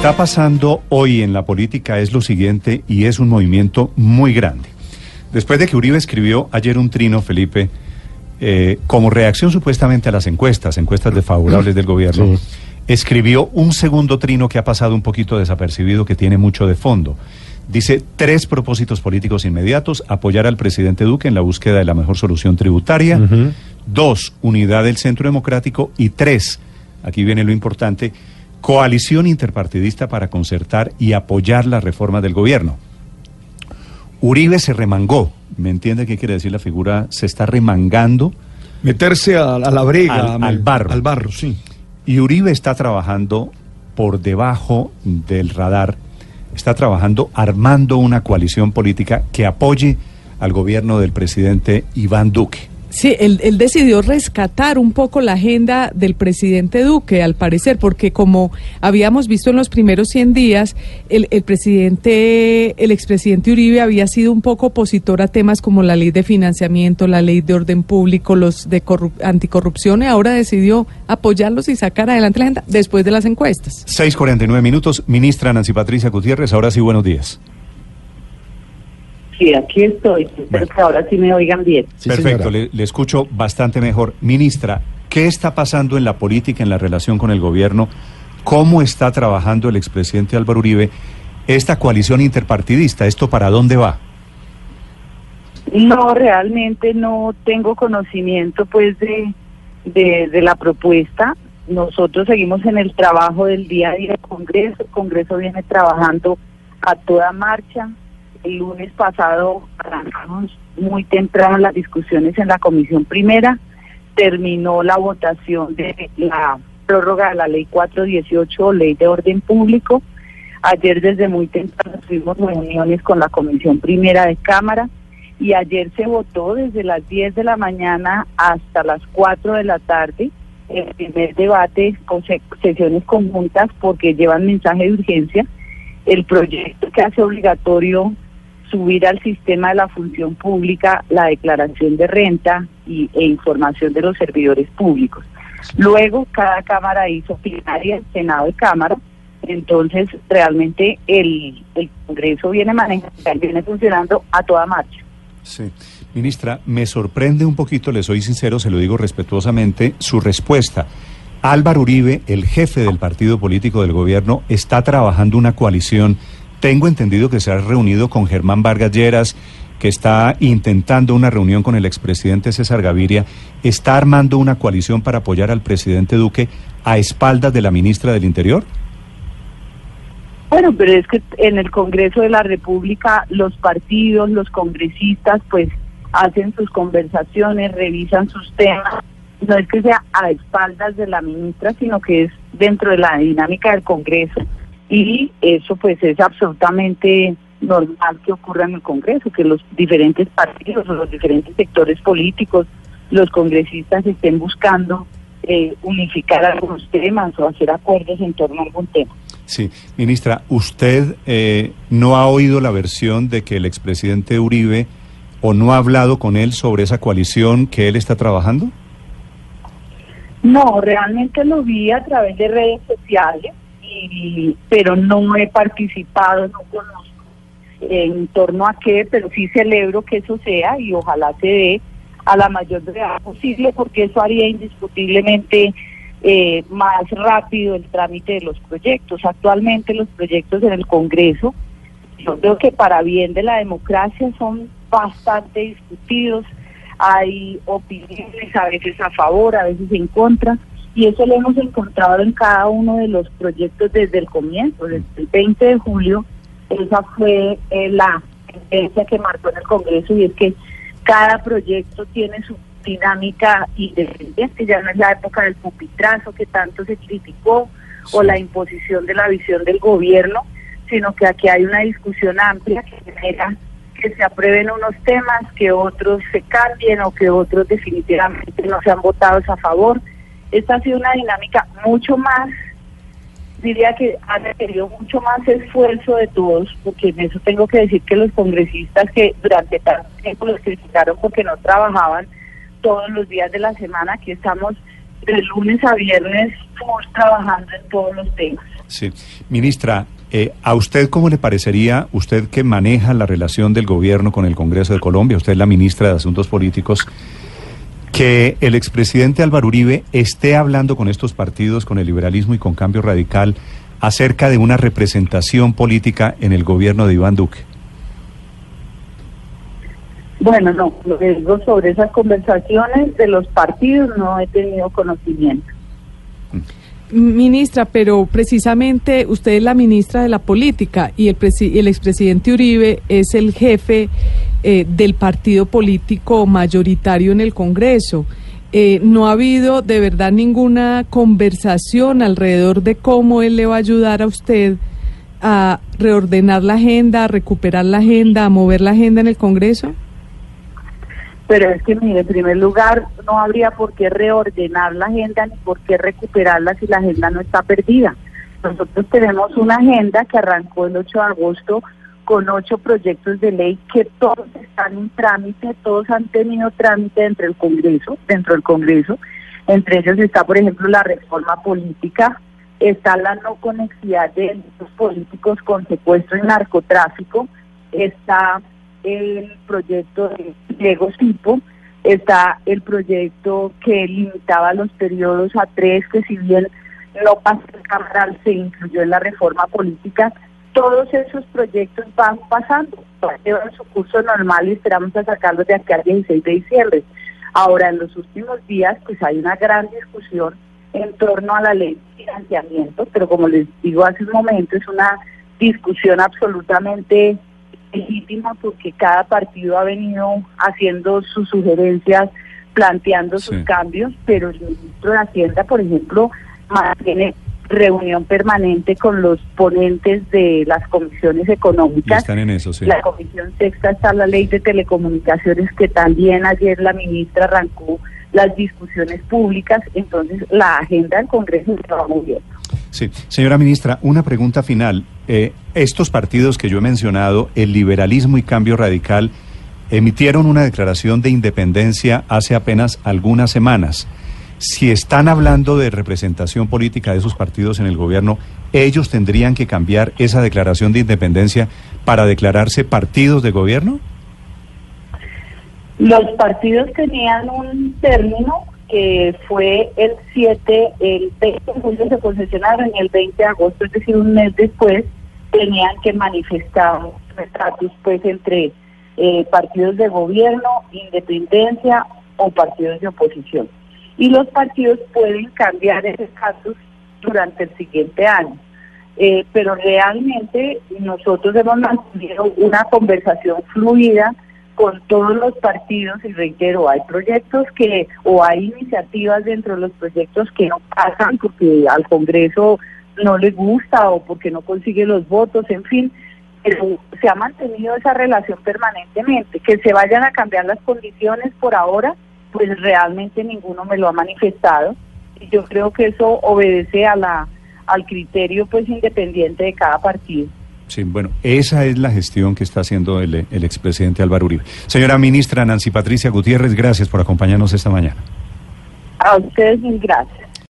está pasando hoy en la política es lo siguiente y es un movimiento muy grande. Después de que Uribe escribió ayer un trino, Felipe, eh, como reacción supuestamente a las encuestas, encuestas desfavorables del gobierno, escribió un segundo trino que ha pasado un poquito desapercibido, que tiene mucho de fondo. Dice tres propósitos políticos inmediatos, apoyar al presidente Duque en la búsqueda de la mejor solución tributaria, dos, unidad del centro democrático y tres, aquí viene lo importante, coalición interpartidista para concertar y apoyar la reforma del gobierno. Uribe se remangó, ¿me entiende qué quiere decir la figura? Se está remangando. Meterse a, la brega, al, barro. Al barro, sí. Y Uribe está trabajando por debajo del radar, está trabajando armando una coalición política que apoye al gobierno del presidente Iván Duque. Sí, él, decidió rescatar un poco la agenda del presidente Duque, al parecer, porque como habíamos visto en los primeros 100 días, el, presidente, el expresidente Uribe había sido un poco opositor a temas como la ley de financiamiento, la ley de orden público, los de anticorrupción, y ahora decidió apoyarlos y sacar adelante la agenda después de las encuestas. 6.49 minutos, ministra Nancy Patricia Gutiérrez, ahora sí, buenos días. Sí, aquí estoy. Espero que ahora sí me oigan bien. Perfecto, le, escucho bastante mejor. Ministra, ¿qué está pasando en la política, en la relación con el gobierno? ¿Cómo está trabajando el expresidente Álvaro Uribe esta coalición interpartidista? ¿Esto para dónde va? No, realmente no tengo conocimiento pues de, de, de la propuesta. Nosotros seguimos en el trabajo del día a día del Congreso. El Congreso viene trabajando a toda marcha el lunes pasado arrancamos muy temprano las discusiones en la comisión primera, terminó la votación de la prórroga de la ley 418, ley de orden público. Ayer desde muy temprano tuvimos reuniones con la comisión primera de Cámara y ayer se votó desde las 10 de la mañana hasta las 4 de la tarde el primer debate con sesiones conjuntas porque llevan mensaje de urgencia el proyecto que hace obligatorio subir al sistema de la función pública la declaración de renta y, e información de los servidores públicos. Luego, cada Cámara hizo plenaria, Senado y Cámara. Entonces, realmente el, el Congreso viene manejando, viene funcionando a toda marcha. Sí. Ministra, me sorprende un poquito, le soy sincero, se lo digo respetuosamente, su respuesta. Álvaro Uribe, el jefe del partido político del gobierno, está trabajando una coalición tengo entendido que se ha reunido con Germán Vargas Lleras, que está intentando una reunión con el expresidente César Gaviria, está armando una coalición para apoyar al presidente Duque a espaldas de la ministra del Interior? Bueno, pero es que en el Congreso de la República los partidos, los congresistas, pues hacen sus conversaciones, revisan sus temas. No es que sea a espaldas de la ministra, sino que es dentro de la dinámica del Congreso y eso pues es absolutamente normal que ocurra en el Congreso, que los diferentes partidos o los diferentes sectores políticos, los congresistas estén buscando eh, unificar algunos temas o hacer acuerdos en torno a algún tema. Sí, ministra, ¿usted eh, no ha oído la versión de que el expresidente Uribe o no ha hablado con él sobre esa coalición que él está trabajando? No, realmente lo vi a través de redes sociales pero no he participado, no conozco en torno a qué, pero sí celebro que eso sea y ojalá se dé a la mayor brevedad posible porque eso haría indiscutiblemente eh, más rápido el trámite de los proyectos. Actualmente los proyectos en el Congreso, yo creo que para bien de la democracia son bastante discutidos, hay opiniones a veces a favor, a veces en contra, y eso lo hemos encontrado en cada uno de los proyectos desde el comienzo, desde el 20 de julio, esa fue eh, la tendencia que marcó en el Congreso y es que cada proyecto tiene su dinámica independiente, ya no es la época del pupitrazo que tanto se criticó o la imposición de la visión del gobierno, sino que aquí hay una discusión amplia que genera que se aprueben unos temas, que otros se cambien o que otros definitivamente no se han votado a favor. Esta ha sido una dinámica mucho más, diría que ha requerido mucho más esfuerzo de todos, porque en eso tengo que decir que los congresistas que durante tanto tiempo los criticaron porque no trabajaban todos los días de la semana, aquí estamos de lunes a viernes trabajando en todos los temas. Sí. Ministra, eh, ¿a usted cómo le parecería, usted que maneja la relación del gobierno con el Congreso de Colombia, usted es la ministra de Asuntos Políticos, que el expresidente Álvaro Uribe esté hablando con estos partidos, con el liberalismo y con Cambio Radical, acerca de una representación política en el gobierno de Iván Duque? Bueno, no, lo que digo sobre esas conversaciones de los partidos no he tenido conocimiento. Ministra, pero precisamente usted es la ministra de la política y el, el expresidente Uribe es el jefe eh, del partido político mayoritario en el Congreso. Eh, no ha habido de verdad ninguna conversación alrededor de cómo él le va a ayudar a usted a reordenar la agenda, a recuperar la agenda, a mover la agenda en el Congreso? Pero es que, mire, en primer lugar, no habría por qué reordenar la agenda ni por qué recuperarla si la agenda no está perdida. Nosotros tenemos una agenda que arrancó el 8 de agosto con ocho proyectos de ley que todos están en trámite, todos han tenido trámite dentro del Congreso, dentro del Congreso. Entre ellos está, por ejemplo, la reforma política, está la no conexidad de los políticos con secuestro y narcotráfico, está el proyecto de Diego Tipo, está el proyecto que limitaba los periodos a tres, que si bien no pasó el Cámara, se incluyó en la reforma política. Todos esos proyectos van pasando, llevan su curso normal y esperamos a sacarlos de aquí al 16 de diciembre. Ahora, en los últimos días, pues hay una gran discusión en torno a la ley de financiamiento, pero como les digo hace un momento, es una discusión absolutamente legítima porque cada partido ha venido haciendo sus sugerencias, planteando sus cambios, pero el ministro de Hacienda, por ejemplo, mantiene reunión permanente con los ponentes de las comisiones económicas. están en eso, sí. La comisión sexta está la ley de telecomunicaciones que también ayer la ministra arrancó las discusiones públicas, entonces la agenda del Congreso se va moviendo. Sí, señora ministra, una pregunta final. Eh, estos partidos que yo he mencionado, el liberalismo y cambio radical, emitieron una declaración de independencia hace apenas algunas semanas. Si están hablando de representación política de esos partidos en el gobierno, ¿ellos tendrían que cambiar esa declaración de independencia para declararse partidos de gobierno? Los partidos tenían un término que fue el 7, el 20 de se concesionaron el 20 de agosto, es decir, un mes después, tenían que manifestar su estatus pues entre eh, partidos de gobierno, independencia o partidos de oposición. Y los partidos pueden cambiar ese estatus durante el siguiente año. Eh, pero realmente nosotros hemos mantenido una conversación fluida con todos los partidos y reitero, hay proyectos que o hay iniciativas dentro de los proyectos que no pasan porque al Congreso no le gusta o porque no consigue los votos, en fin, pero se ha mantenido esa relación permanentemente. Que se vayan a cambiar las condiciones por ahora, pues realmente ninguno me lo ha manifestado y yo creo que eso obedece a la al criterio pues independiente de cada partido. Sí, bueno, esa es la gestión que está haciendo el, el expresidente Álvaro Uribe. Señora ministra Nancy Patricia Gutiérrez, gracias por acompañarnos esta mañana. A ustedes mil gracias.